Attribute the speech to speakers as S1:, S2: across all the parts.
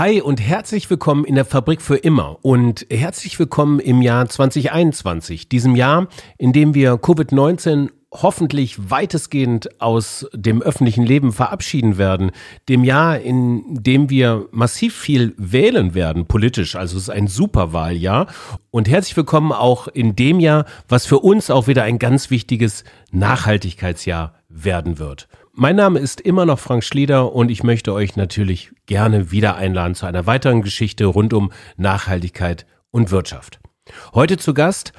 S1: Hi und herzlich willkommen in der Fabrik für immer und herzlich willkommen im Jahr 2021, diesem Jahr, in dem wir Covid-19 hoffentlich weitestgehend aus dem öffentlichen Leben verabschieden werden, dem Jahr, in dem wir massiv viel wählen werden, politisch, also es ist ein Superwahljahr und herzlich willkommen auch in dem Jahr, was für uns auch wieder ein ganz wichtiges Nachhaltigkeitsjahr werden wird. Mein Name ist immer noch Frank Schlieder und ich möchte euch natürlich gerne wieder einladen zu einer weiteren Geschichte rund um Nachhaltigkeit und Wirtschaft. Heute zu Gast,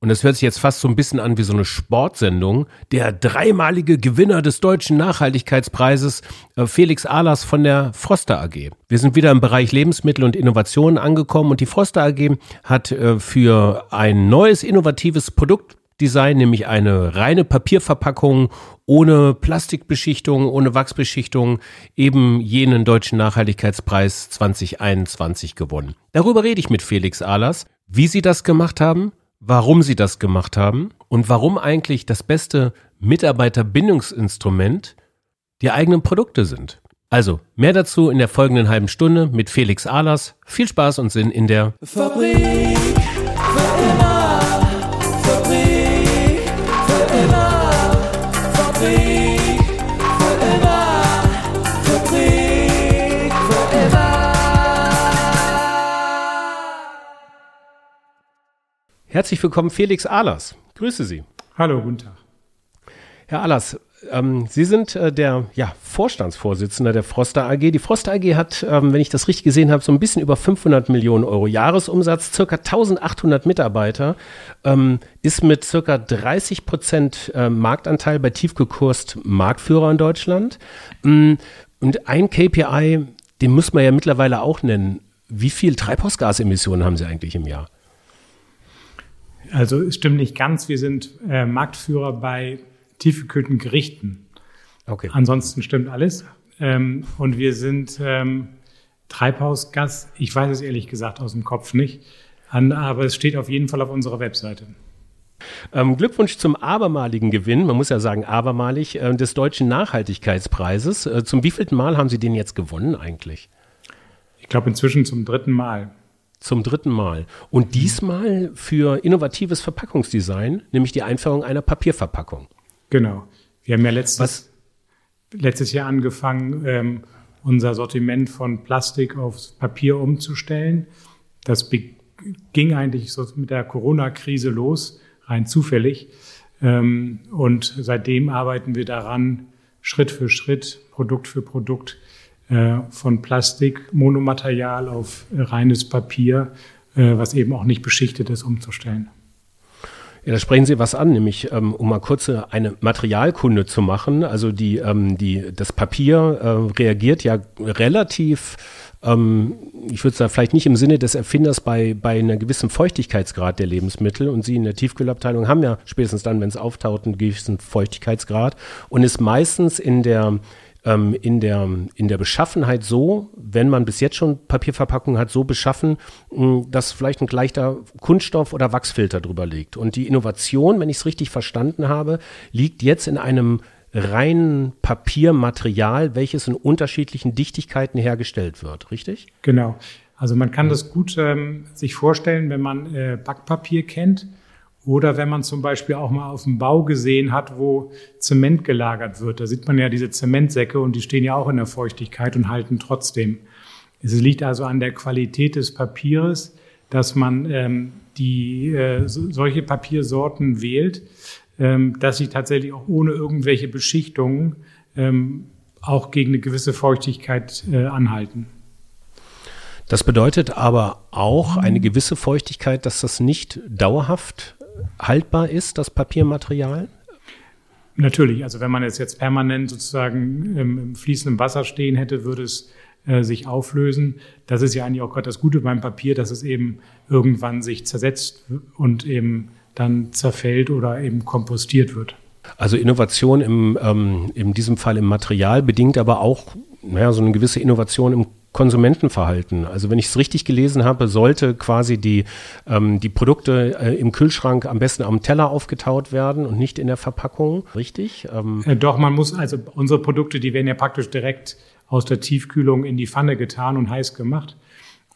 S1: und das hört sich jetzt fast so ein bisschen an wie so eine Sportsendung, der dreimalige Gewinner des deutschen Nachhaltigkeitspreises, äh, Felix Ahlers von der Froster AG. Wir sind wieder im Bereich Lebensmittel und Innovationen angekommen und die Froster AG hat äh, für ein neues innovatives Produkt Design, nämlich eine reine Papierverpackung ohne Plastikbeschichtung, ohne Wachsbeschichtung, eben jenen deutschen Nachhaltigkeitspreis 2021 gewonnen. Darüber rede ich mit Felix Ahlers, wie sie das gemacht haben, warum sie das gemacht haben und warum eigentlich das beste Mitarbeiterbindungsinstrument die eigenen Produkte sind. Also, mehr dazu in der folgenden halben Stunde mit Felix Ahlers. Viel Spaß und Sinn in der Fabrik für immer. Herzlich willkommen, Felix Ahlers. Grüße Sie.
S2: Hallo, guten Tag.
S1: Herr Ahlers, ähm, Sie sind äh, der ja, Vorstandsvorsitzender der Froster AG. Die Froster AG hat, ähm, wenn ich das richtig gesehen habe, so ein bisschen über 500 Millionen Euro Jahresumsatz, circa 1800 Mitarbeiter, ähm, ist mit circa 30 Prozent äh, Marktanteil bei Tiefgekurst Marktführer in Deutschland. Mm, und ein KPI, den muss man ja mittlerweile auch nennen. Wie viel Treibhausgasemissionen haben Sie eigentlich im Jahr?
S2: Also es stimmt nicht ganz. Wir sind äh, Marktführer bei tiefgekühlten Gerichten. Okay. Ansonsten stimmt alles. Ähm, und wir sind ähm, Treibhausgas. Ich weiß es ehrlich gesagt aus dem Kopf nicht. An, aber es steht auf jeden Fall auf unserer Webseite.
S1: Ähm, Glückwunsch zum abermaligen Gewinn, man muss ja sagen abermalig, äh, des Deutschen Nachhaltigkeitspreises. Äh, zum wievielten Mal haben Sie den jetzt gewonnen eigentlich?
S2: Ich glaube inzwischen zum dritten Mal.
S1: Zum dritten Mal. Und diesmal für innovatives Verpackungsdesign, nämlich die Einführung einer Papierverpackung.
S2: Genau. Wir haben ja letztes, letztes Jahr angefangen, ähm, unser Sortiment von Plastik aufs Papier umzustellen. Das ging eigentlich so mit der Corona-Krise los, rein zufällig. Ähm, und seitdem arbeiten wir daran, Schritt für Schritt, Produkt für Produkt, von Plastik, Monomaterial auf reines Papier, äh, was eben auch nicht beschichtet ist, umzustellen.
S1: Ja, da sprechen Sie was an, nämlich ähm, um mal kurz eine Materialkunde zu machen. Also die, ähm, die, das Papier äh, reagiert ja relativ, ähm, ich würde sagen, vielleicht nicht im Sinne des Erfinders bei, bei einer gewissen Feuchtigkeitsgrad der Lebensmittel. Und Sie in der Tiefkühlabteilung haben ja spätestens dann, wenn es auftaucht, einen gewissen Feuchtigkeitsgrad und ist meistens in der ähm, in, der, in der Beschaffenheit so, wenn man bis jetzt schon Papierverpackungen hat, so beschaffen, mh, dass vielleicht ein leichter Kunststoff- oder Wachsfilter drüber liegt. Und die Innovation, wenn ich es richtig verstanden habe, liegt jetzt in einem reinen Papiermaterial, welches in unterschiedlichen Dichtigkeiten hergestellt wird, richtig?
S2: Genau. Also man kann das gut ähm, sich vorstellen, wenn man äh, Backpapier kennt oder wenn man zum Beispiel auch mal auf dem Bau gesehen hat, wo Zement gelagert wird. Da sieht man ja diese Zementsäcke und die stehen ja auch in der Feuchtigkeit und halten trotzdem. Es liegt also an der Qualität des Papiers, dass man ähm, die äh, solche Papiersorten wählt, ähm, dass sie tatsächlich auch ohne irgendwelche Beschichtungen ähm, auch gegen eine gewisse Feuchtigkeit äh, anhalten.
S1: Das bedeutet aber auch eine gewisse Feuchtigkeit, dass das nicht dauerhaft haltbar ist, das Papiermaterial?
S2: Natürlich, also wenn man es jetzt permanent sozusagen im, fließenden Wasser stehen hätte, würde es äh, sich auflösen. Das ist ja eigentlich auch gerade das Gute beim Papier, dass es eben irgendwann sich zersetzt und eben dann zerfällt oder eben kompostiert wird.
S1: Also Innovation im, ähm, in diesem Fall im Material bedingt aber auch naja, so eine gewisse Innovation im Konsumentenverhalten. Also wenn ich es richtig gelesen habe, sollte quasi die, ähm, die Produkte äh, im Kühlschrank am besten am Teller aufgetaut werden und nicht in der Verpackung, richtig?
S2: Ähm äh, Doch, man muss, also unsere Produkte, die werden ja praktisch direkt aus der Tiefkühlung in die Pfanne getan und heiß gemacht.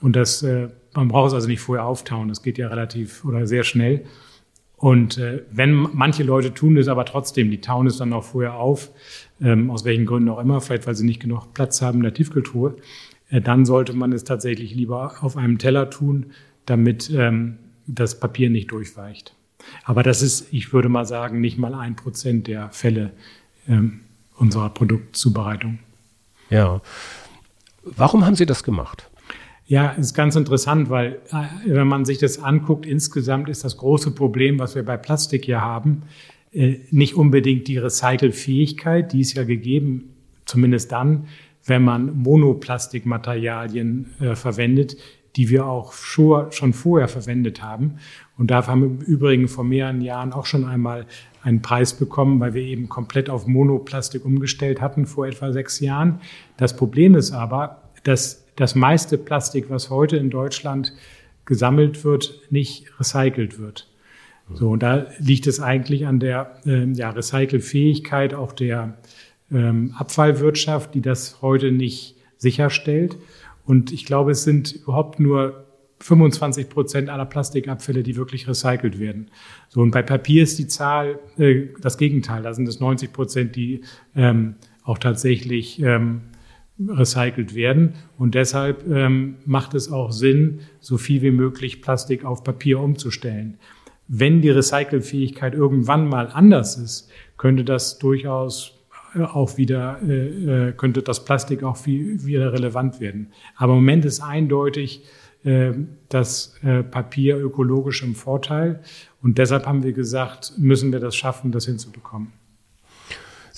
S2: Und das, äh, man braucht es also nicht vorher auftauen. Das geht ja relativ oder sehr schnell. Und äh, wenn manche Leute tun das aber trotzdem, die tauen es dann auch vorher auf, ähm, aus welchen Gründen auch immer, vielleicht weil sie nicht genug Platz haben in der Tiefkühltruhe, dann sollte man es tatsächlich lieber auf einem Teller tun, damit ähm, das Papier nicht durchweicht. Aber das ist, ich würde mal sagen, nicht mal ein Prozent der Fälle ähm, unserer Produktzubereitung.
S1: Ja. Warum haben Sie das gemacht?
S2: Ja, ist ganz interessant, weil äh, wenn man sich das anguckt, insgesamt ist das große Problem, was wir bei Plastik hier haben, äh, nicht unbedingt die Recycelfähigkeit, die ist ja gegeben, zumindest dann, wenn man Monoplastikmaterialien äh, verwendet, die wir auch schon vorher verwendet haben. Und dafür haben wir im Übrigen vor mehreren Jahren auch schon einmal einen Preis bekommen, weil wir eben komplett auf Monoplastik umgestellt hatten vor etwa sechs Jahren. Das Problem ist aber, dass das meiste Plastik, was heute in Deutschland gesammelt wird, nicht recycelt wird. So, und da liegt es eigentlich an der äh, ja, Recycelfähigkeit auch der ähm, Abfallwirtschaft, die das heute nicht sicherstellt. Und ich glaube, es sind überhaupt nur 25 Prozent aller Plastikabfälle, die wirklich recycelt werden. So, und bei Papier ist die Zahl äh, das Gegenteil. Da sind es 90 Prozent, die ähm, auch tatsächlich ähm, recycelt werden. Und deshalb ähm, macht es auch Sinn, so viel wie möglich Plastik auf Papier umzustellen. Wenn die Recycelfähigkeit irgendwann mal anders ist, könnte das durchaus auch wieder, äh, äh, könnte das Plastik auch viel, wieder relevant werden. Aber im Moment ist eindeutig äh, das äh, Papier ökologisch im Vorteil. Und deshalb haben wir gesagt, müssen wir das schaffen, das hinzubekommen.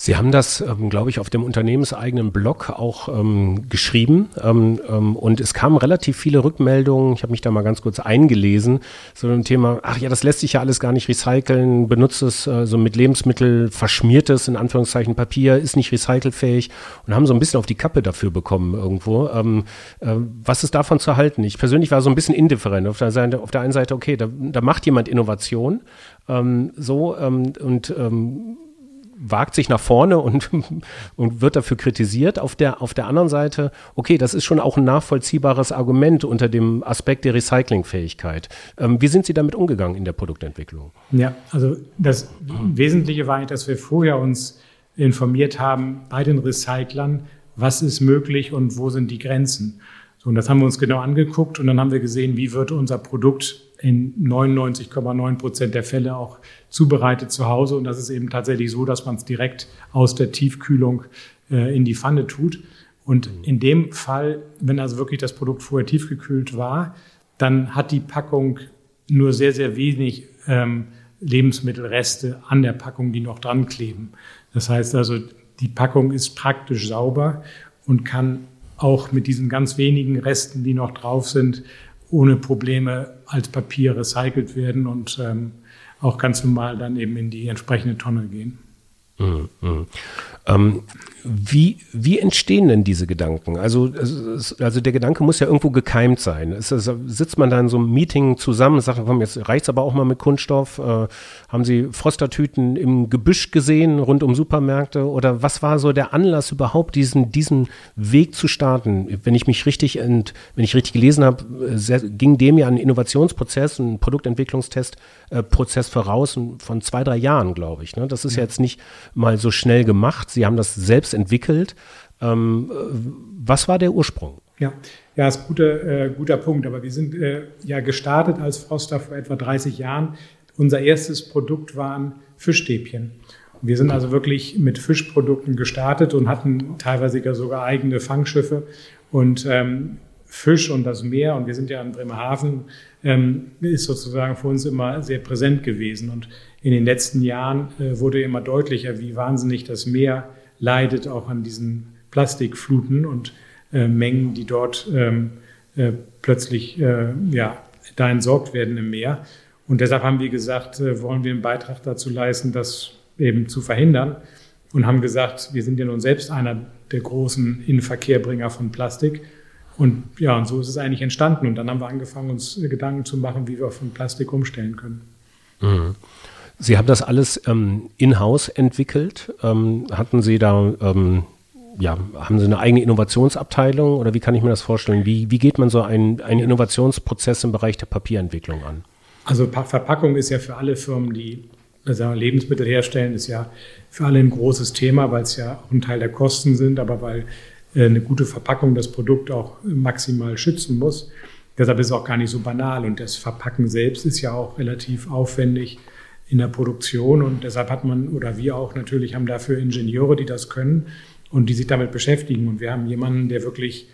S1: Sie haben das, ähm, glaube ich, auf dem unternehmenseigenen Blog auch ähm, geschrieben ähm, ähm, und es kamen relativ viele Rückmeldungen. Ich habe mich da mal ganz kurz eingelesen so ein Thema. Ach ja, das lässt sich ja alles gar nicht recyceln. Benutzt es äh, so mit Lebensmittel verschmiertes in Anführungszeichen Papier ist nicht recycelfähig und haben so ein bisschen auf die Kappe dafür bekommen irgendwo. Ähm, äh, was ist davon zu halten? Ich persönlich war so ein bisschen indifferent. Auf der, Seite, auf der einen Seite, okay, da, da macht jemand Innovation, ähm, so und wagt sich nach vorne und, und wird dafür kritisiert. Auf der, auf der anderen Seite, okay, das ist schon auch ein nachvollziehbares Argument unter dem Aspekt der Recyclingfähigkeit. Ähm, wie sind Sie damit umgegangen in der Produktentwicklung?
S2: Ja, also das Wesentliche war, dass wir vorher uns informiert haben bei den Recyclern, was ist möglich und wo sind die Grenzen. So, und das haben wir uns genau angeguckt und dann haben wir gesehen, wie wird unser Produkt in 99,9 Prozent der Fälle auch zubereitet zu Hause. Und das ist eben tatsächlich so, dass man es direkt aus der Tiefkühlung äh, in die Pfanne tut. Und in dem Fall, wenn also wirklich das Produkt vorher tiefgekühlt war, dann hat die Packung nur sehr, sehr wenig ähm, Lebensmittelreste an der Packung, die noch dran kleben. Das heißt also, die Packung ist praktisch sauber und kann auch mit diesen ganz wenigen Resten, die noch drauf sind, ohne Probleme als Papier recycelt werden und ähm, auch ganz normal dann eben in die entsprechende Tonne gehen.
S1: Mhm. Ähm, wie, wie entstehen denn diese Gedanken? Also, also der Gedanke muss ja irgendwo gekeimt sein. Es, es, sitzt man da in so einem Meeting zusammen und sagt, komm, jetzt reicht's aber auch mal mit Kunststoff. Äh, haben Sie Frostertüten im Gebüsch gesehen rund um Supermärkte? Oder was war so der Anlass überhaupt, diesen, diesen Weg zu starten? Wenn ich mich richtig, ent, wenn ich richtig gelesen habe, sehr, ging dem ja ein Innovationsprozess, ein Produktentwicklungstestprozess äh, voraus von zwei, drei Jahren, glaube ich. Ne? Das ist ja. jetzt nicht mal so schnell gemacht. Sie haben das selbst entwickelt. Ähm, was war der Ursprung?
S2: Ja, ja, ist guter, äh, guter Punkt. Aber wir sind äh, ja gestartet als Froster vor etwa 30 Jahren. Unser erstes Produkt waren Fischstäbchen. Wir sind also wirklich mit Fischprodukten gestartet und hatten teilweise sogar eigene Fangschiffe. Und ähm, Fisch und das Meer, und wir sind ja in Bremerhaven, ähm, ist sozusagen für uns immer sehr präsent gewesen. Und in den letzten Jahren äh, wurde immer deutlicher, wie wahnsinnig das Meer leidet, auch an diesen Plastikfluten und äh, Mengen, die dort ähm, äh, plötzlich ja, da entsorgt werden im Meer. Und deshalb haben wir gesagt, wollen wir einen Beitrag dazu leisten, das eben zu verhindern. Und haben gesagt, wir sind ja nun selbst einer der großen Inverkehrbringer von Plastik. Und ja, und so ist es eigentlich entstanden. Und dann haben wir angefangen, uns Gedanken zu machen, wie wir von Plastik umstellen können.
S1: Mhm. Sie haben das alles ähm, in-house entwickelt. Ähm, hatten Sie da ähm, ja, haben Sie eine eigene Innovationsabteilung oder wie kann ich mir das vorstellen? Wie, wie geht man so einen, einen Innovationsprozess im Bereich der Papierentwicklung an?
S2: Also Verpackung ist ja für alle Firmen, die also Lebensmittel herstellen, ist ja für alle ein großes Thema, weil es ja auch ein Teil der Kosten sind, aber weil äh, eine gute Verpackung das Produkt auch maximal schützen muss. Deshalb ist es auch gar nicht so banal und das Verpacken selbst ist ja auch relativ aufwendig in der Produktion. Und deshalb hat man oder wir auch natürlich haben dafür Ingenieure, die das können und die sich damit beschäftigen. Und wir haben jemanden, der wirklich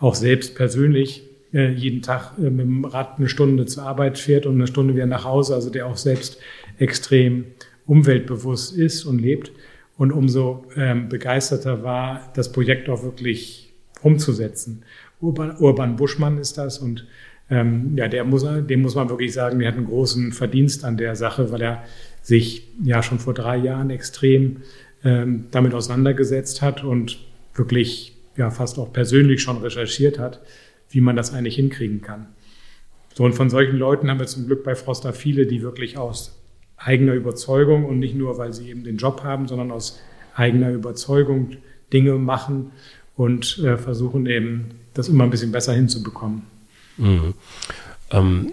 S2: auch selbst persönlich äh, jeden Tag äh, mit dem Rad eine Stunde zur Arbeit fährt und eine Stunde wieder nach Hause, also der auch selbst extrem umweltbewusst ist und lebt. Und umso ähm, begeisterter war, das Projekt auch wirklich umzusetzen. Urban, Urban Buschmann ist das. Und ähm, ja, der muss, dem muss man wirklich sagen, der hat einen großen Verdienst an der Sache, weil er sich ja schon vor drei Jahren extrem ähm, damit auseinandergesetzt hat und wirklich ja fast auch persönlich schon recherchiert hat, wie man das eigentlich hinkriegen kann. So, und von solchen Leuten haben wir zum Glück bei Froster viele, die wirklich aus eigener Überzeugung und nicht nur, weil sie eben den Job haben, sondern aus eigener Überzeugung Dinge machen und äh, versuchen eben, das immer ein bisschen besser hinzubekommen. Mhm.
S1: Ähm,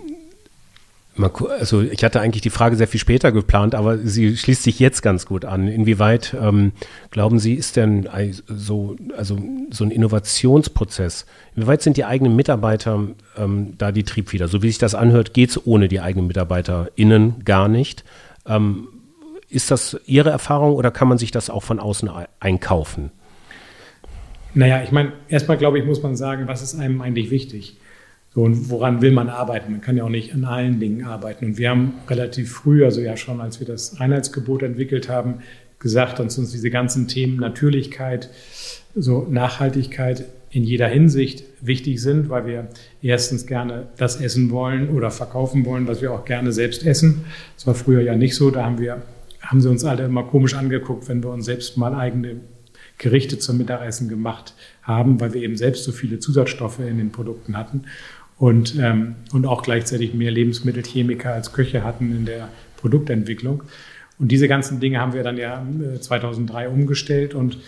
S1: also ich hatte eigentlich die Frage sehr viel später geplant, aber sie schließt sich jetzt ganz gut an. Inwieweit ähm, glauben Sie, ist denn so, also so ein Innovationsprozess, inwieweit sind die eigenen Mitarbeiter ähm, da die Triebfeder? So wie sich das anhört, geht es ohne die eigenen MitarbeiterInnen gar nicht. Ähm, ist das Ihre Erfahrung oder kann man sich das auch von außen einkaufen?
S2: Naja, ich meine, erstmal glaube ich, muss man sagen, was ist einem eigentlich wichtig? So, und woran will man arbeiten? Man kann ja auch nicht an allen Dingen arbeiten. Und wir haben relativ früh, also ja schon, als wir das Reinheitsgebot entwickelt haben, gesagt, dass uns diese ganzen Themen Natürlichkeit, so Nachhaltigkeit in jeder Hinsicht wichtig sind, weil wir erstens gerne das essen wollen oder verkaufen wollen, was wir auch gerne selbst essen. Das war früher ja nicht so. Da haben wir, haben sie uns alle immer komisch angeguckt, wenn wir uns selbst mal eigene Gerichte zum Mittagessen gemacht haben, weil wir eben selbst so viele Zusatzstoffe in den Produkten hatten und, ähm, und auch gleichzeitig mehr Lebensmittelchemiker als Köche hatten in der Produktentwicklung. Und diese ganzen Dinge haben wir dann ja 2003 äh, umgestellt und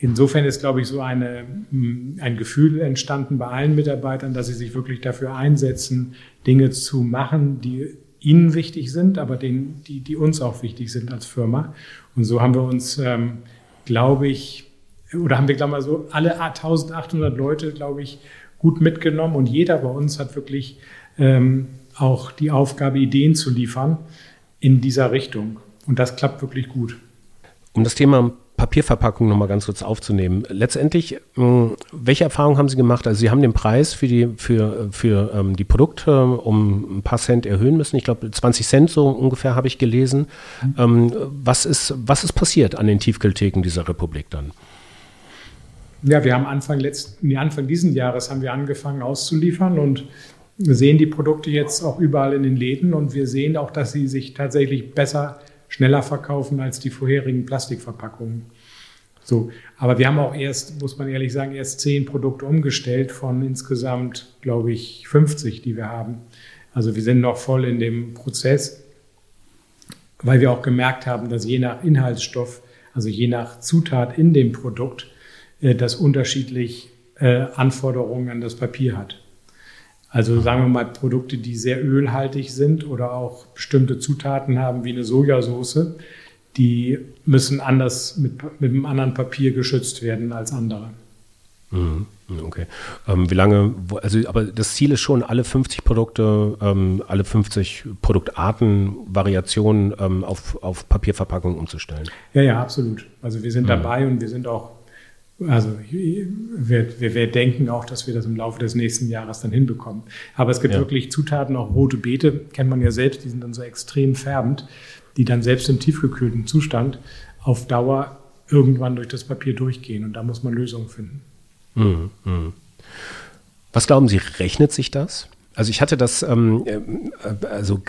S2: Insofern ist, glaube ich, so eine, ein Gefühl entstanden bei allen Mitarbeitern, dass sie sich wirklich dafür einsetzen, Dinge zu machen, die ihnen wichtig sind, aber denen, die, die uns auch wichtig sind als Firma. Und so haben wir uns, ähm, glaube ich, oder haben wir, glaube ich, so alle 1800 Leute, glaube ich, gut mitgenommen und jeder bei uns hat wirklich ähm, auch die Aufgabe, Ideen zu liefern in dieser Richtung. Und das klappt wirklich gut.
S1: Um das Thema Papierverpackung nochmal ganz kurz aufzunehmen. Letztendlich, mh, welche Erfahrungen haben Sie gemacht? Also Sie haben den Preis für die, für, für ähm, die Produkte um ein paar Cent erhöhen müssen. Ich glaube, 20 Cent so ungefähr habe ich gelesen. Mhm. Ähm, was, ist, was ist passiert an den Tiefkühltheken dieser Republik dann?
S2: Ja, wir haben Anfang letzten, Anfang diesen Jahres haben wir angefangen auszuliefern und sehen die Produkte jetzt auch überall in den Läden und wir sehen auch, dass sie sich tatsächlich besser, schneller verkaufen als die vorherigen Plastikverpackungen. So, aber wir haben auch erst, muss man ehrlich sagen, erst zehn Produkte umgestellt von insgesamt, glaube ich, 50, die wir haben. Also wir sind noch voll in dem Prozess, weil wir auch gemerkt haben, dass je nach Inhaltsstoff, also je nach Zutat in dem Produkt, das unterschiedlich äh, Anforderungen an das Papier hat. Also sagen wir mal Produkte, die sehr ölhaltig sind oder auch bestimmte Zutaten haben wie eine Sojasauce, die müssen anders mit, mit einem anderen Papier geschützt werden als andere.
S1: Mhm. Okay. Ähm, wie lange, also aber das Ziel ist schon, alle 50 Produkte, ähm, alle 50 Produktarten, Variationen ähm, auf, auf Papierverpackung umzustellen.
S2: Ja, ja, absolut. Also wir sind mhm. dabei und wir sind auch also wir, wir, wir, denken auch, dass wir das im Laufe des nächsten Jahres dann hinbekommen. Aber es gibt ja. wirklich Zutaten, auch rote Beete, kennt man ja selbst, die sind dann so extrem färbend, die dann selbst im tiefgekühlten Zustand auf Dauer irgendwann durch das Papier durchgehen. Und da muss man Lösungen finden.
S1: Mhm. Was glauben Sie, rechnet sich das? Also ich hatte das, ähm, äh, also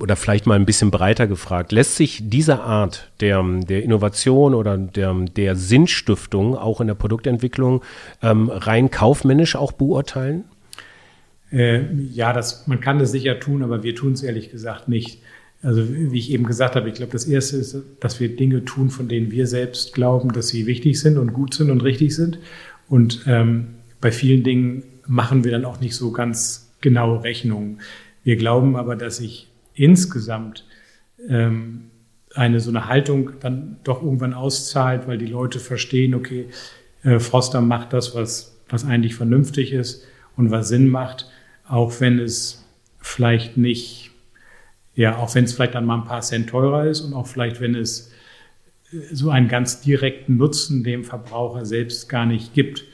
S1: oder vielleicht mal ein bisschen breiter gefragt. Lässt sich diese Art der, der Innovation oder der, der Sinnstiftung auch in der Produktentwicklung ähm, rein kaufmännisch auch beurteilen?
S2: Äh, ja, das, man kann das sicher tun, aber wir tun es ehrlich gesagt nicht. Also wie ich eben gesagt habe, ich glaube, das Erste ist, dass wir Dinge tun, von denen wir selbst glauben, dass sie wichtig sind und gut sind und richtig sind. Und ähm, bei vielen Dingen machen wir dann auch nicht so ganz genaue Rechnungen. Wir glauben aber, dass sich insgesamt ähm, eine so eine Haltung dann doch irgendwann auszahlt, weil die Leute verstehen, okay, äh, Froster macht das, was, was eigentlich vernünftig ist und was Sinn macht, auch wenn es vielleicht nicht, ja, auch wenn es vielleicht dann mal ein paar Cent teurer ist und auch vielleicht, wenn es äh, so einen ganz direkten Nutzen dem Verbraucher selbst gar nicht gibt,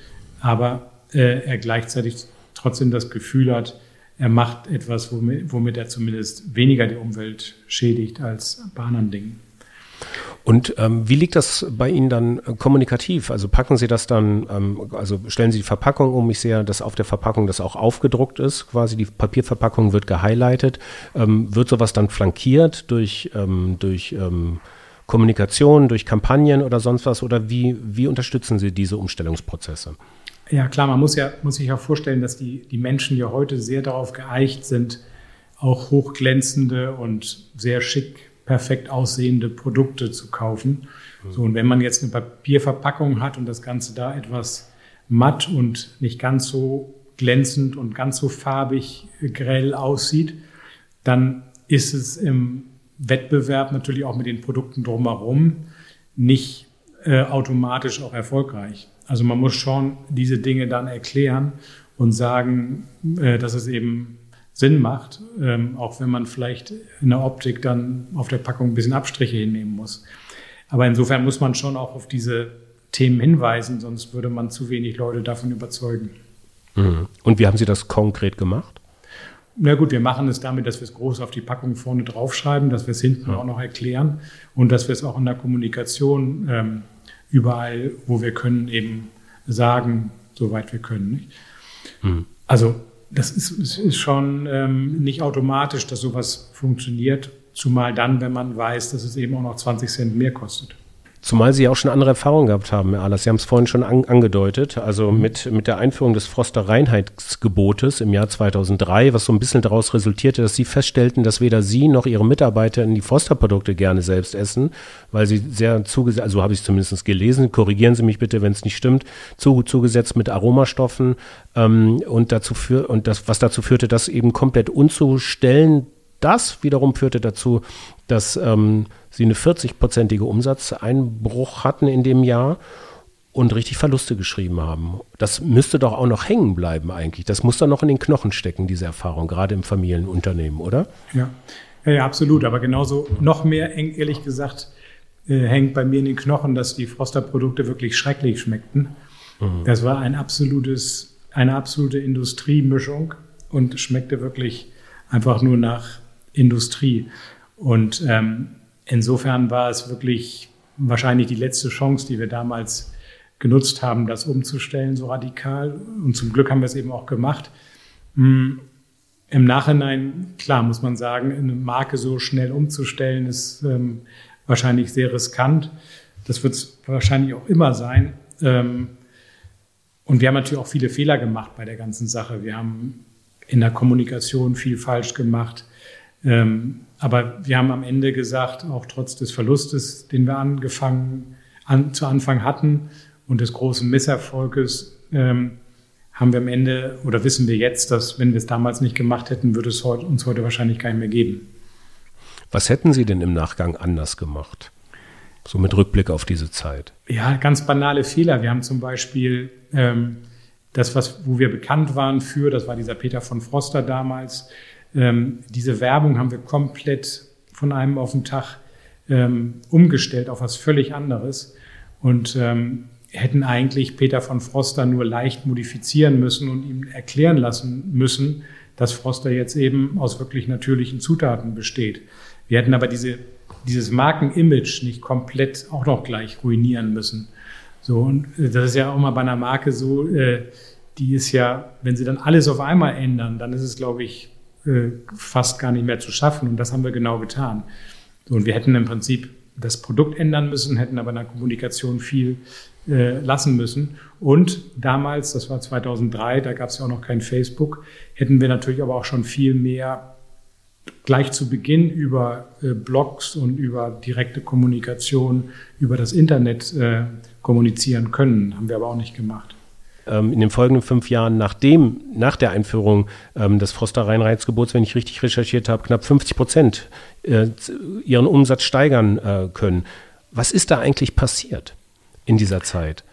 S2: aber äh, er gleichzeitig trotzdem das Gefühl hat, er macht etwas, womit, womit er zumindest weniger die Umwelt schädigt als bei anderen Dingen.
S1: Und ähm, wie liegt das bei Ihnen dann äh, kommunikativ? Also packen Sie das dann, ähm, also stellen Sie die Verpackung um. Ich sehe, dass auf der Verpackung das auch aufgedruckt ist. Quasi die Papierverpackung wird gehighlightet. Ähm, wird sowas dann flankiert durch, ähm, durch ähm, Kommunikation, durch Kampagnen oder sonst was? Oder wie, wie unterstützen Sie diese Umstellungsprozesse?
S2: Ja, klar, man muss ja, muss sich ja vorstellen, dass die, die Menschen ja heute sehr darauf geeicht sind, auch hochglänzende und sehr schick, perfekt aussehende Produkte zu kaufen. Mhm. So, und wenn man jetzt eine Papierverpackung hat und das Ganze da etwas matt und nicht ganz so glänzend und ganz so farbig grell aussieht, dann ist es im Wettbewerb natürlich auch mit den Produkten drumherum nicht äh, automatisch auch erfolgreich. Also man muss schon diese Dinge dann erklären und sagen, äh, dass es eben Sinn macht, ähm, auch wenn man vielleicht in der Optik dann auf der Packung ein bisschen Abstriche hinnehmen muss. Aber insofern muss man schon auch auf diese Themen hinweisen, sonst würde man zu wenig Leute davon überzeugen.
S1: Mhm. Und wie haben Sie das konkret gemacht?
S2: Na gut, wir machen es damit, dass wir es groß auf die Packung vorne draufschreiben, dass wir es hinten ja. auch noch erklären und dass wir es auch in der Kommunikation ähm, überall, wo wir können, eben sagen, soweit wir können. Mhm. Also das ist, ist schon ähm, nicht automatisch, dass sowas funktioniert, zumal dann, wenn man weiß, dass es eben auch noch 20 Cent mehr kostet.
S1: Zumal Sie auch schon andere Erfahrungen gehabt haben, Herr Ahlers. Sie haben es vorhin schon an, angedeutet. Also mhm. mit, mit der Einführung des Froster Reinheitsgebotes im Jahr 2003, was so ein bisschen daraus resultierte, dass Sie feststellten, dass weder Sie noch Ihre Mitarbeiter die Froster-Produkte gerne selbst essen, weil sie sehr zugesetzt, also habe ich es zumindest gelesen, korrigieren Sie mich bitte, wenn es nicht stimmt, zu, zugesetzt mit Aromastoffen ähm, und dazu für, und das, was dazu führte, das eben komplett unzustellen das wiederum führte dazu, dass ähm, sie eine 40-prozentige Umsatzeinbruch hatten in dem Jahr und richtig Verluste geschrieben haben. Das müsste doch auch noch hängen bleiben eigentlich. Das muss doch noch in den Knochen stecken, diese Erfahrung, gerade im Familienunternehmen, oder?
S2: Ja, ja, ja absolut. Aber genauso noch mehr, ehrlich gesagt, äh, hängt bei mir in den Knochen, dass die Froster-Produkte wirklich schrecklich schmeckten. Mhm. Das war ein absolutes, eine absolute Industriemischung und schmeckte wirklich einfach nur nach Industrie. Und ähm, insofern war es wirklich wahrscheinlich die letzte Chance, die wir damals genutzt haben, das umzustellen, so radikal. Und zum Glück haben wir es eben auch gemacht. Hm, Im Nachhinein, klar, muss man sagen, eine Marke so schnell umzustellen, ist ähm, wahrscheinlich sehr riskant. Das wird es wahrscheinlich auch immer sein. Ähm, und wir haben natürlich auch viele Fehler gemacht bei der ganzen Sache. Wir haben in der Kommunikation viel falsch gemacht. Ähm, aber wir haben am Ende gesagt, auch trotz des Verlustes, den wir angefangen, an, zu Anfang hatten und des großen Misserfolges, ähm, haben wir am Ende oder wissen wir jetzt, dass wenn wir es damals nicht gemacht hätten, würde es heute, uns heute wahrscheinlich gar nicht mehr geben.
S1: Was hätten Sie denn im Nachgang anders gemacht? So mit Rückblick auf diese Zeit.
S2: Ja, ganz banale Fehler. Wir haben zum Beispiel ähm, das, was, wo wir bekannt waren für, das war dieser Peter von Froster damals, ähm, diese Werbung haben wir komplett von einem auf den Tag ähm, umgestellt auf was völlig anderes und ähm, hätten eigentlich Peter von Froster nur leicht modifizieren müssen und ihm erklären lassen müssen, dass Froster jetzt eben aus wirklich natürlichen Zutaten besteht. Wir hätten aber diese, dieses Markenimage nicht komplett auch noch gleich ruinieren müssen. So, und äh, das ist ja auch mal bei einer Marke so, äh, die ist ja, wenn sie dann alles auf einmal ändern, dann ist es, glaube ich, äh, fast gar nicht mehr zu schaffen. Und das haben wir genau getan. Und wir hätten im Prinzip das Produkt ändern müssen, hätten aber in der Kommunikation viel äh, lassen müssen. Und damals, das war 2003, da gab es ja auch noch kein Facebook, hätten wir natürlich aber auch schon viel mehr gleich zu Beginn über äh, Blogs und über direkte Kommunikation über das Internet äh, kommunizieren können. Haben wir aber auch nicht gemacht.
S1: Ähm, in den folgenden fünf Jahren nachdem, nach der Einführung ähm, des Froster Reinheitsgebots, wenn ich richtig recherchiert habe, knapp 50 Prozent äh, ihren Umsatz steigern äh, können. Was ist da eigentlich passiert in dieser Zeit?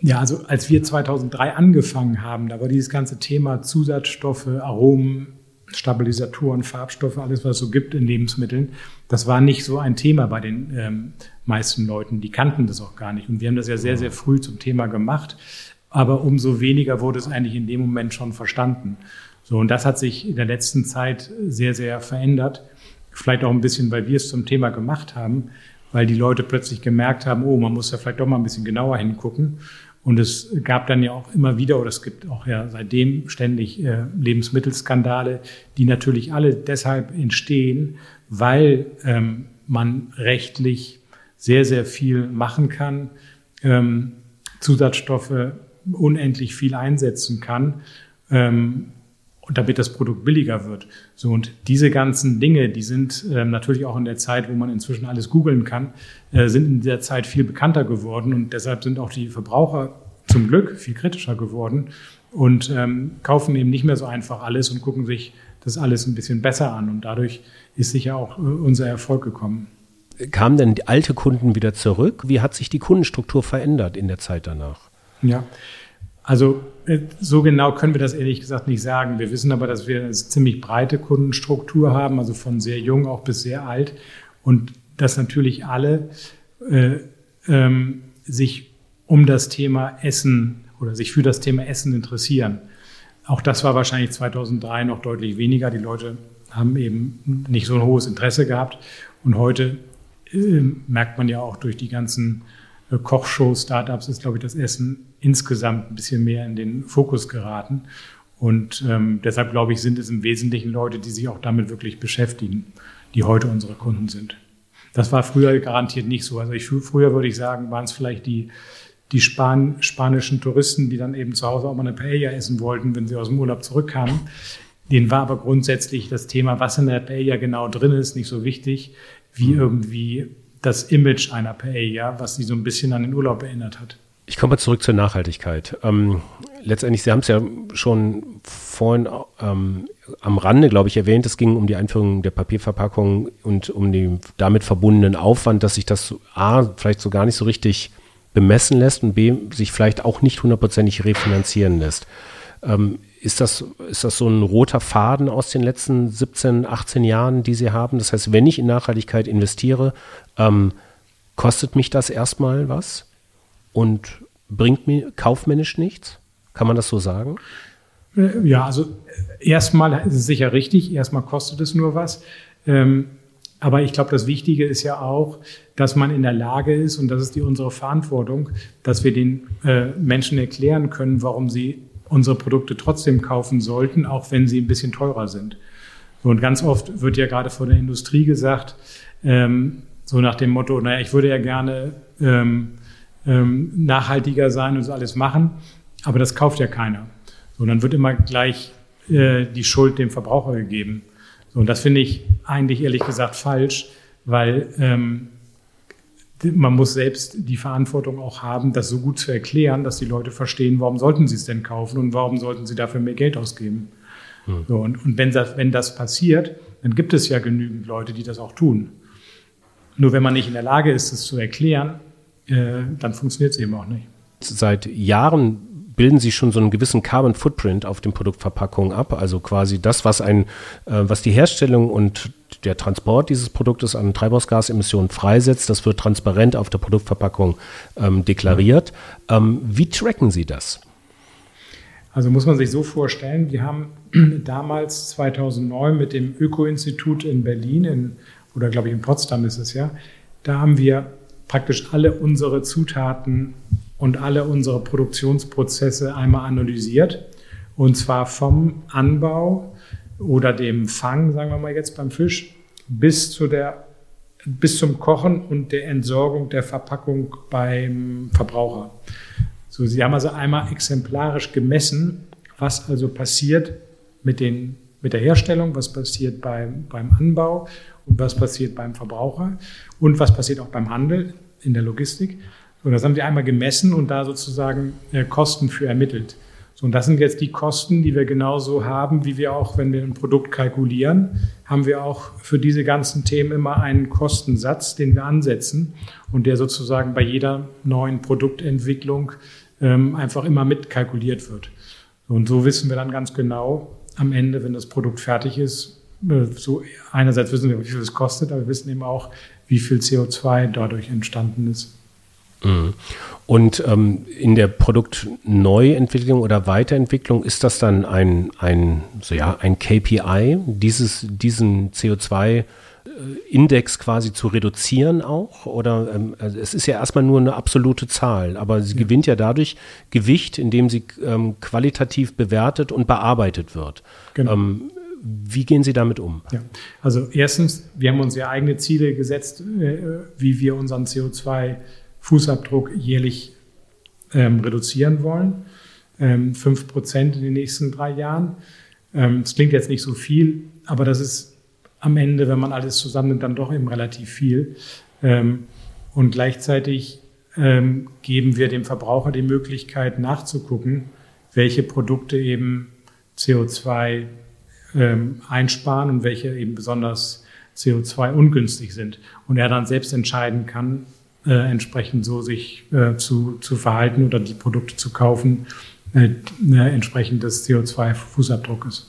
S2: Ja, also als wir 2003 angefangen haben, da war dieses ganze Thema Zusatzstoffe, Aromen, Stabilisatoren, Farbstoffe, alles, was es so gibt in Lebensmitteln, das war nicht so ein Thema bei den ähm, meisten Leuten. Die kannten das auch gar nicht. Und wir haben das ja sehr, sehr früh zum Thema gemacht. Aber umso weniger wurde es eigentlich in dem Moment schon verstanden. So, und das hat sich in der letzten Zeit sehr, sehr verändert. Vielleicht auch ein bisschen, weil wir es zum Thema gemacht haben, weil die Leute plötzlich gemerkt haben, oh, man muss ja vielleicht doch mal ein bisschen genauer hingucken. Und es gab dann ja auch immer wieder, oder es gibt auch ja seitdem ständig äh, Lebensmittelskandale, die natürlich alle deshalb entstehen, weil ähm, man rechtlich sehr, sehr viel machen kann, ähm, Zusatzstoffe unendlich viel einsetzen kann, ähm, damit das Produkt billiger wird. So und diese ganzen Dinge, die sind ähm, natürlich auch in der Zeit, wo man inzwischen alles googeln kann, äh, sind in der Zeit viel bekannter geworden und deshalb sind auch die Verbraucher zum Glück viel kritischer geworden und ähm, kaufen eben nicht mehr so einfach alles und gucken sich das alles ein bisschen besser an und dadurch ist sicher auch äh, unser Erfolg gekommen.
S1: Kamen denn die alte Kunden wieder zurück? Wie hat sich die Kundenstruktur verändert in der Zeit danach?
S2: Ja, also äh, so genau können wir das ehrlich gesagt nicht sagen. Wir wissen aber, dass wir eine ziemlich breite Kundenstruktur haben, also von sehr jung auch bis sehr alt und dass natürlich alle äh, ähm, sich um das Thema Essen oder sich für das Thema Essen interessieren. Auch das war wahrscheinlich 2003 noch deutlich weniger. Die Leute haben eben nicht so ein hohes Interesse gehabt. Und heute äh, merkt man ja auch durch die ganzen äh, Kochshows, Startups ist, glaube ich, das Essen insgesamt ein bisschen mehr in den Fokus geraten. Und ähm, deshalb glaube ich, sind es im Wesentlichen Leute, die sich auch damit wirklich beschäftigen, die heute unsere Kunden sind. Das war früher garantiert nicht so. Also ich, früher würde ich sagen, waren es vielleicht die, die Span spanischen Touristen, die dann eben zu Hause auch mal eine Paella essen wollten, wenn sie aus dem Urlaub zurückkamen. Denen war aber grundsätzlich das Thema, was in der Paella genau drin ist, nicht so wichtig, wie mhm. irgendwie das Image einer Paella, was sie so ein bisschen an den Urlaub erinnert hat.
S1: Ich komme mal zurück zur Nachhaltigkeit. Ähm, letztendlich, Sie haben es ja schon vorhin ähm, am Rande, glaube ich, erwähnt, es ging um die Einführung der Papierverpackung und um den damit verbundenen Aufwand, dass sich das A, vielleicht so gar nicht so richtig bemessen lässt und B, sich vielleicht auch nicht hundertprozentig refinanzieren lässt. Ähm, ist, das, ist das so ein roter Faden aus den letzten 17, 18 Jahren, die Sie haben? Das heißt, wenn ich in Nachhaltigkeit investiere, ähm, kostet mich das erstmal was? Und bringt mir kaufmännisch nichts? Kann man das so sagen?
S2: Äh, ja, also erstmal ist es sicher richtig, erstmal kostet es nur was. Ähm, aber ich glaube, das Wichtige ist ja auch, dass man in der Lage ist, und das ist die unsere Verantwortung, dass wir den äh, Menschen erklären können, warum sie unsere Produkte trotzdem kaufen sollten, auch wenn sie ein bisschen teurer sind. Und ganz oft wird ja gerade von der Industrie gesagt, ähm, so nach dem Motto, naja, ich würde ja gerne ähm, ähm, nachhaltiger sein und so alles machen. Aber das kauft ja keiner. So, dann wird immer gleich äh, die Schuld dem Verbraucher gegeben. So, und das finde ich eigentlich ehrlich gesagt falsch, weil ähm, man muss selbst die Verantwortung auch haben, das so gut zu erklären, dass die Leute verstehen, warum sollten sie es denn kaufen und warum sollten sie dafür mehr Geld ausgeben. Hm. So, und und wenn, das, wenn das passiert, dann gibt es ja genügend Leute, die das auch tun. Nur wenn man nicht in der Lage ist, es zu erklären, äh, dann funktioniert es eben auch nicht.
S1: Seit Jahren bilden sie schon so einen gewissen Carbon Footprint auf den Produktverpackungen ab, also quasi das, was ein, äh, was die Herstellung und der Transport dieses Produktes an Treibhausgasemissionen freisetzt, das wird transparent auf der Produktverpackung ähm, deklariert. Ähm, wie tracken Sie das?
S2: Also muss man sich so vorstellen, wir haben damals 2009 mit dem Öko-Institut in Berlin, in, oder glaube ich in Potsdam ist es ja, da haben wir praktisch alle unsere Zutaten und alle unsere Produktionsprozesse einmal analysiert. Und zwar vom Anbau oder dem Fang, sagen wir mal jetzt beim Fisch, bis, zu der, bis zum Kochen und der Entsorgung der Verpackung beim Verbraucher. So, Sie haben also einmal exemplarisch gemessen, was also passiert mit den mit der Herstellung, was passiert beim, beim Anbau und was passiert beim Verbraucher und was passiert auch beim Handel in der Logistik. So, das haben wir einmal gemessen und da sozusagen äh, Kosten für ermittelt. So, und das sind jetzt die Kosten, die wir genauso haben, wie wir auch, wenn wir ein Produkt kalkulieren, haben wir auch für diese ganzen Themen immer einen Kostensatz, den wir ansetzen und der sozusagen bei jeder neuen Produktentwicklung ähm, einfach immer mitkalkuliert wird. Und so wissen wir dann ganz genau am Ende, wenn das Produkt fertig ist, so einerseits wissen wir, wie viel es kostet, aber wir wissen eben auch, wie viel CO2 dadurch entstanden ist.
S1: Mhm. Und ähm, in der Produktneuentwicklung oder Weiterentwicklung ist das dann ein, ein, so ja, ein KPI, dieses, diesen CO2 Index quasi zu reduzieren auch? Oder ähm, also es ist ja erstmal nur eine absolute Zahl, aber sie ja. gewinnt ja dadurch Gewicht, indem sie ähm, qualitativ bewertet und bearbeitet wird. Genau. Ähm, wie gehen Sie damit um?
S2: Ja. Also erstens, wir haben uns ja eigene Ziele gesetzt, äh, wie wir unseren CO2-Fußabdruck jährlich ähm, reduzieren wollen. Ähm, fünf Prozent in den nächsten drei Jahren. Ähm, das klingt jetzt nicht so viel, aber das ist am Ende, wenn man alles zusammennimmt, dann doch eben relativ viel. Ähm, und gleichzeitig ähm, geben wir dem Verbraucher die Möglichkeit nachzugucken, welche Produkte eben CO2 ähm, einsparen und welche eben besonders CO2 ungünstig sind. Und er dann selbst entscheiden kann, äh, entsprechend so sich äh, zu, zu verhalten oder die Produkte zu kaufen, äh, entsprechend des CO2-Fußabdruckes.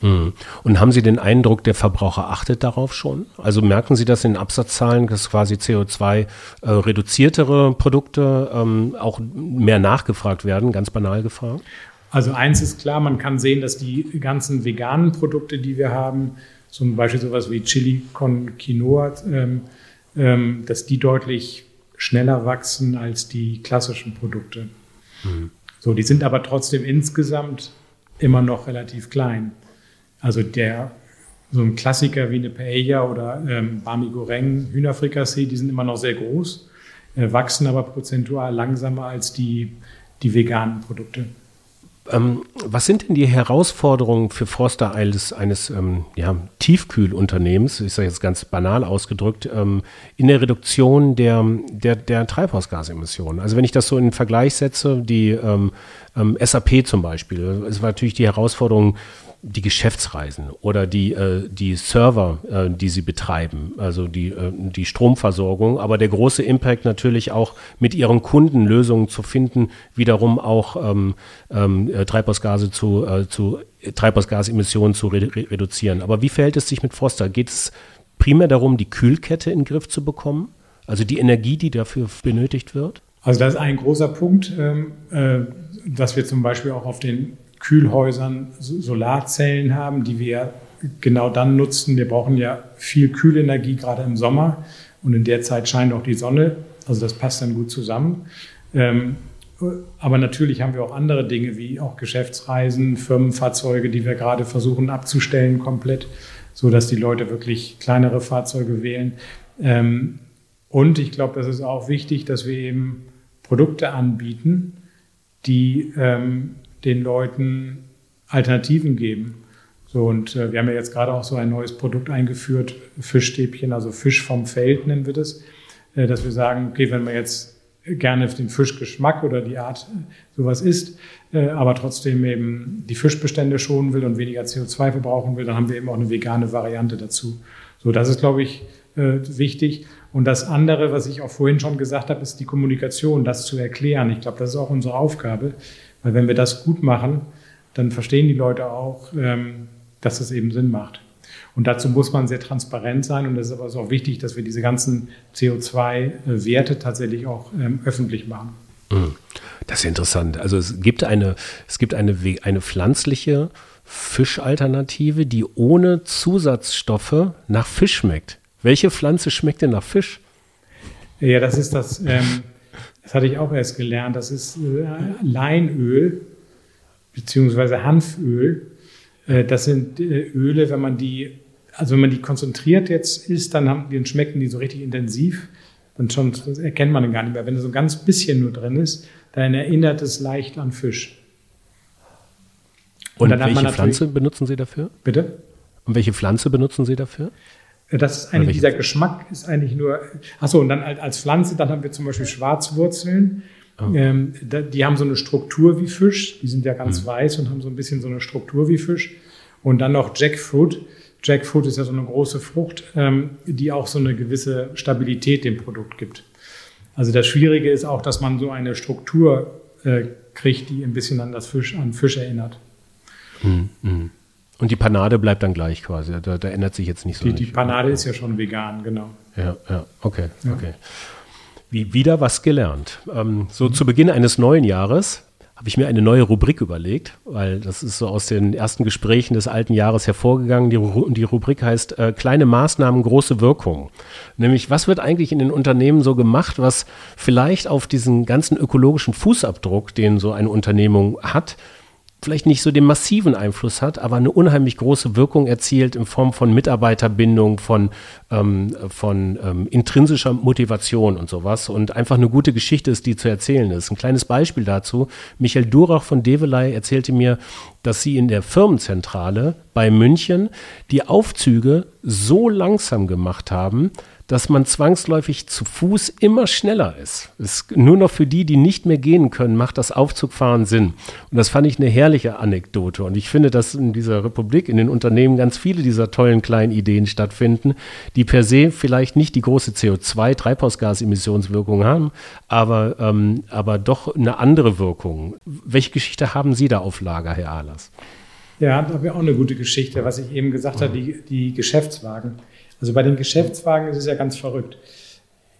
S1: Hm. Und haben Sie den Eindruck, der Verbraucher achtet darauf schon? Also merken Sie das in Absatzzahlen, dass quasi CO2-reduziertere äh, Produkte ähm, auch mehr nachgefragt werden, ganz banal gefragt?
S2: Also eins ist klar, man kann sehen, dass die ganzen veganen Produkte, die wir haben, zum Beispiel sowas wie Chili con Quinoa, ähm, ähm, dass die deutlich schneller wachsen als die klassischen Produkte. Mhm. So, die sind aber trotzdem insgesamt immer noch relativ klein. Also der so ein Klassiker wie eine Paella oder ähm, Bami Goreng, Hühnerfrikassee, die sind immer noch sehr groß, äh, wachsen aber prozentual langsamer als die, die veganen Produkte.
S1: Ähm, was sind denn die Herausforderungen für Forster eines, eines ähm, ja, Tiefkühlunternehmens, ist ja jetzt ganz banal ausgedrückt, ähm, in der Reduktion der, der, der Treibhausgasemissionen? Also wenn ich das so in den Vergleich setze, die ähm, ähm, SAP zum Beispiel, es war natürlich die Herausforderung, die Geschäftsreisen oder die, äh, die Server, äh, die sie betreiben, also die, äh, die Stromversorgung, aber der große Impact natürlich auch mit ihren Kunden Lösungen zu finden, wiederum auch ähm, ähm, äh, Treibhausgase zu, äh, zu Treibhausgasemissionen zu re reduzieren. Aber wie verhält es sich mit Forster? Geht es primär darum, die Kühlkette in den Griff zu bekommen? Also die Energie, die dafür benötigt wird?
S2: Also das ist ein großer Punkt, ähm, äh, dass wir zum Beispiel auch auf den Kühlhäusern Solarzellen haben, die wir genau dann nutzen. Wir brauchen ja viel Kühlenergie, gerade im Sommer. Und in der Zeit scheint auch die Sonne. Also das passt dann gut zusammen. Ähm, aber natürlich haben wir auch andere Dinge wie auch Geschäftsreisen, Firmenfahrzeuge, die wir gerade versuchen abzustellen komplett, so dass die Leute wirklich kleinere Fahrzeuge wählen. Ähm, und ich glaube, das ist auch wichtig, dass wir eben Produkte anbieten, die ähm, den Leuten Alternativen geben. So, und äh, wir haben ja jetzt gerade auch so ein neues Produkt eingeführt, Fischstäbchen, also Fisch vom Feld nennen wir das, äh, dass wir sagen, okay, wenn man jetzt gerne den Fischgeschmack oder die Art äh, sowas isst, äh, aber trotzdem eben die Fischbestände schonen will und weniger CO2 verbrauchen will, dann haben wir eben auch eine vegane Variante dazu. So, das ist, glaube ich, äh, wichtig. Und das andere, was ich auch vorhin schon gesagt habe, ist die Kommunikation, das zu erklären. Ich glaube, das ist auch unsere Aufgabe, weil wenn wir das gut machen, dann verstehen die Leute auch, ähm, dass es eben Sinn macht. Und dazu muss man sehr transparent sein. Und es ist aber auch wichtig, dass wir diese ganzen CO2-Werte tatsächlich auch ähm, öffentlich machen.
S1: Hm. Das ist interessant. Also es gibt eine, es gibt eine, eine pflanzliche Fischalternative, die ohne Zusatzstoffe nach Fisch schmeckt. Welche Pflanze schmeckt denn nach Fisch?
S2: Ja, das ist das, ähm, das hatte ich auch erst gelernt, das ist äh, Leinöl beziehungsweise Hanföl. Äh, das sind äh, Öle, wenn man die, also wenn man die konzentriert jetzt isst, dann, haben, dann schmecken die so richtig intensiv. Dann schon, das erkennt man dann gar nicht mehr. Wenn da so ein ganz bisschen nur drin ist, dann erinnert es leicht an Fisch.
S1: Und, Und welche Pflanze benutzen Sie dafür?
S2: Bitte?
S1: Und welche Pflanze benutzen Sie dafür?
S2: Das ist eigentlich, dieser Geschmack ist eigentlich nur, achso, und dann als Pflanze, dann haben wir zum Beispiel Schwarzwurzeln. Oh. Ähm, die haben so eine Struktur wie Fisch, die sind ja ganz mhm. weiß und haben so ein bisschen so eine Struktur wie Fisch. Und dann noch Jackfruit. Jackfruit ist ja so eine große Frucht, ähm, die auch so eine gewisse Stabilität dem Produkt gibt. Also das Schwierige ist auch, dass man so eine Struktur äh, kriegt, die ein bisschen an das Fisch, an Fisch erinnert.
S1: Mhm. Und die Panade bleibt dann gleich quasi. Da, da ändert sich jetzt nicht so.
S2: Die, die Panade ist ja schon vegan, genau.
S1: Ja, ja, okay, ja. okay. Wie wieder was gelernt. Ähm, so mhm. zu Beginn eines neuen Jahres habe ich mir eine neue Rubrik überlegt, weil das ist so aus den ersten Gesprächen des alten Jahres hervorgegangen. Die, die Rubrik heißt äh, kleine Maßnahmen, große Wirkung. Nämlich, was wird eigentlich in den Unternehmen so gemacht, was vielleicht auf diesen ganzen ökologischen Fußabdruck, den so eine Unternehmung hat, vielleicht nicht so den massiven Einfluss hat, aber eine unheimlich große Wirkung erzielt in Form von Mitarbeiterbindung, von, ähm, von ähm, intrinsischer Motivation und sowas und einfach eine gute Geschichte ist, die zu erzählen ist. Ein kleines Beispiel dazu. Michael Durach von Develei erzählte mir, dass sie in der Firmenzentrale bei München die Aufzüge so langsam gemacht haben, dass man zwangsläufig zu Fuß immer schneller ist. ist. Nur noch für die, die nicht mehr gehen können, macht das Aufzugfahren Sinn. Und das fand ich eine herrliche Anekdote. Und ich finde, dass in dieser Republik, in den Unternehmen ganz viele dieser tollen kleinen Ideen stattfinden, die per se vielleicht nicht die große CO2-Treibhausgasemissionswirkung haben, aber, ähm, aber doch eine andere Wirkung. Welche Geschichte haben Sie da auf Lager, Herr Ahlers?
S2: Ja, da habe ich auch eine gute Geschichte, was ich eben gesagt habe, die, die Geschäftswagen. Also bei den Geschäftswagen ist es ja ganz verrückt.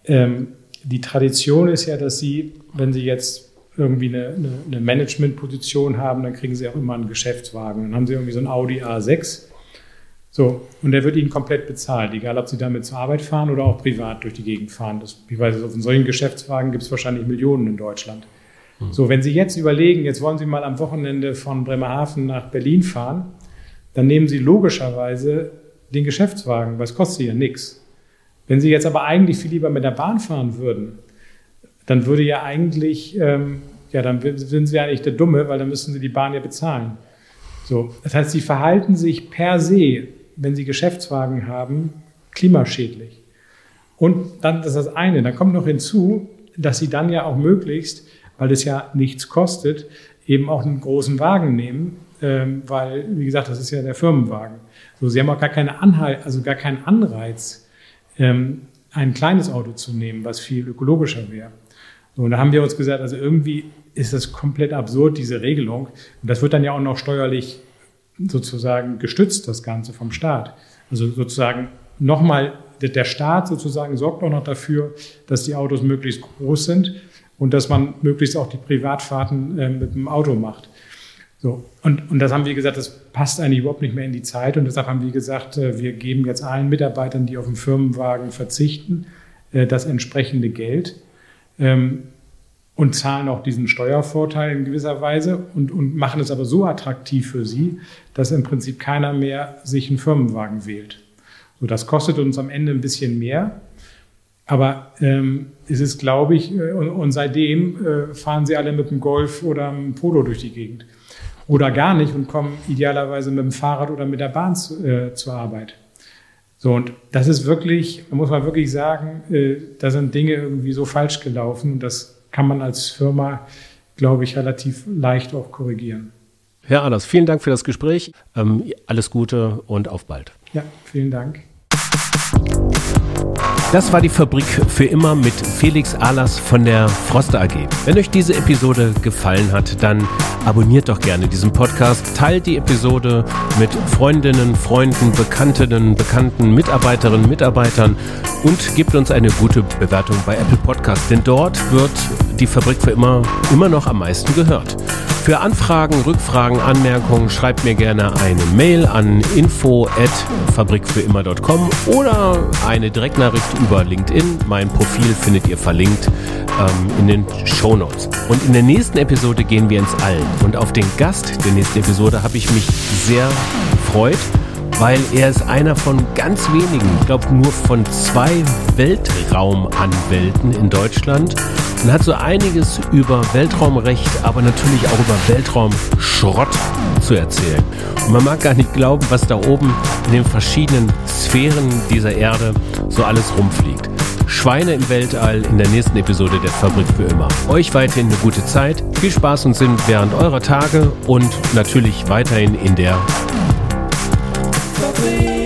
S2: Ähm, die Tradition ist ja, dass Sie, wenn Sie jetzt irgendwie eine, eine, eine Managementposition haben, dann kriegen Sie auch immer einen Geschäftswagen. Dann haben Sie irgendwie so einen Audi A6. So, und der wird Ihnen komplett bezahlt, egal ob Sie damit zur Arbeit fahren oder auch privat durch die Gegend fahren. Das, ich weiß, auf solchen Geschäftswagen gibt es wahrscheinlich Millionen in Deutschland. Mhm. So, wenn Sie jetzt überlegen, jetzt wollen Sie mal am Wochenende von Bremerhaven nach Berlin fahren, dann nehmen Sie logischerweise den Geschäftswagen, weil es kostet ja nichts. Wenn Sie jetzt aber eigentlich viel lieber mit der Bahn fahren würden, dann würde ja eigentlich, ähm, ja, dann sind Sie ja nicht der Dumme, weil dann müssen Sie die Bahn ja bezahlen. So, das heißt, Sie verhalten sich per se, wenn Sie Geschäftswagen haben, klimaschädlich. Und dann, das ist das eine. Dann kommt noch hinzu, dass Sie dann ja auch möglichst, weil es ja nichts kostet, eben auch einen großen Wagen nehmen, ähm, weil, wie gesagt, das ist ja der Firmenwagen. So, sie haben auch gar keine Anhalt, also gar keinen Anreiz, ähm, ein kleines Auto zu nehmen, was viel ökologischer wäre. So, und da haben wir uns gesagt, also irgendwie ist das komplett absurd, diese Regelung. Und das wird dann ja auch noch steuerlich sozusagen gestützt, das Ganze vom Staat. Also sozusagen nochmal, der Staat sozusagen sorgt auch noch dafür, dass die Autos möglichst groß sind und dass man möglichst auch die Privatfahrten äh, mit dem Auto macht. So, und, und das haben wir gesagt, das passt eigentlich überhaupt nicht mehr in die Zeit. Und deshalb haben wir gesagt, äh, wir geben jetzt allen Mitarbeitern, die auf den Firmenwagen verzichten, äh, das entsprechende Geld ähm, und zahlen auch diesen Steuervorteil in gewisser Weise und, und machen es aber so attraktiv für sie, dass im Prinzip keiner mehr sich einen Firmenwagen wählt. So, das kostet uns am Ende ein bisschen mehr. Aber ähm, es ist, glaube ich, äh, und, und seitdem äh, fahren sie alle mit dem Golf oder einem Polo durch die Gegend oder gar nicht und kommen idealerweise mit dem Fahrrad oder mit der Bahn zu, äh, zur Arbeit. So, und das ist wirklich, da muss man wirklich sagen, äh, da sind Dinge irgendwie so falsch gelaufen und das kann man als Firma, glaube ich, relativ leicht auch korrigieren.
S1: Herr Ahlers, vielen Dank für das Gespräch. Ähm, alles Gute und auf bald.
S2: Ja, vielen Dank.
S1: Das war die Fabrik für immer mit Felix Ahlers von der Froster AG. Wenn euch diese Episode gefallen hat, dann abonniert doch gerne diesen Podcast, teilt die Episode mit Freundinnen, Freunden, Bekanntinnen, Bekannten, Mitarbeiterinnen, Mitarbeitern und gebt uns eine gute Bewertung bei Apple Podcast, denn dort wird die Fabrik für immer immer noch am meisten gehört. Für Anfragen, Rückfragen, Anmerkungen schreibt mir gerne eine Mail an info@fabrikfürimmer.com oder eine Direktnachricht über LinkedIn. Mein Profil findet ihr verlinkt ähm, in den Show Notes. Und in der nächsten Episode gehen wir ins All. Und auf den Gast der nächsten Episode habe ich mich sehr gefreut weil er ist einer von ganz wenigen, ich glaube nur von zwei Weltraumanwälten in Deutschland und hat so einiges über Weltraumrecht, aber natürlich auch über Weltraumschrott zu erzählen. Und man mag gar nicht glauben, was da oben in den verschiedenen Sphären dieser Erde so alles rumfliegt. Schweine im Weltall in der nächsten Episode der Fabrik für immer. Euch weiterhin eine gute Zeit, viel Spaß und Sinn während eurer Tage und natürlich weiterhin in der Fabrik.